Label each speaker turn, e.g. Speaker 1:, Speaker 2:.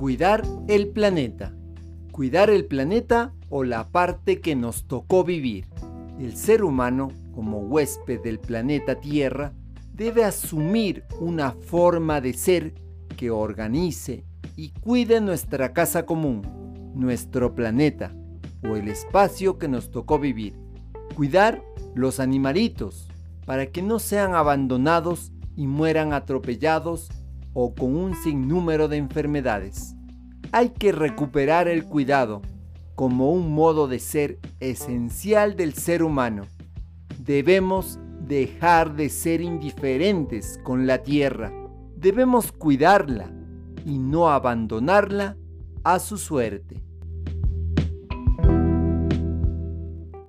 Speaker 1: Cuidar el planeta. Cuidar el planeta o la parte que nos tocó vivir. El ser humano, como huésped del planeta Tierra, debe asumir una forma de ser que organice y cuide nuestra casa común, nuestro planeta o el espacio que nos tocó vivir. Cuidar los animalitos para que no sean abandonados y mueran atropellados o con un sinnúmero de enfermedades. Hay que recuperar el cuidado como un modo de ser esencial del ser humano. Debemos dejar de ser indiferentes con la tierra. Debemos cuidarla y no abandonarla a su suerte.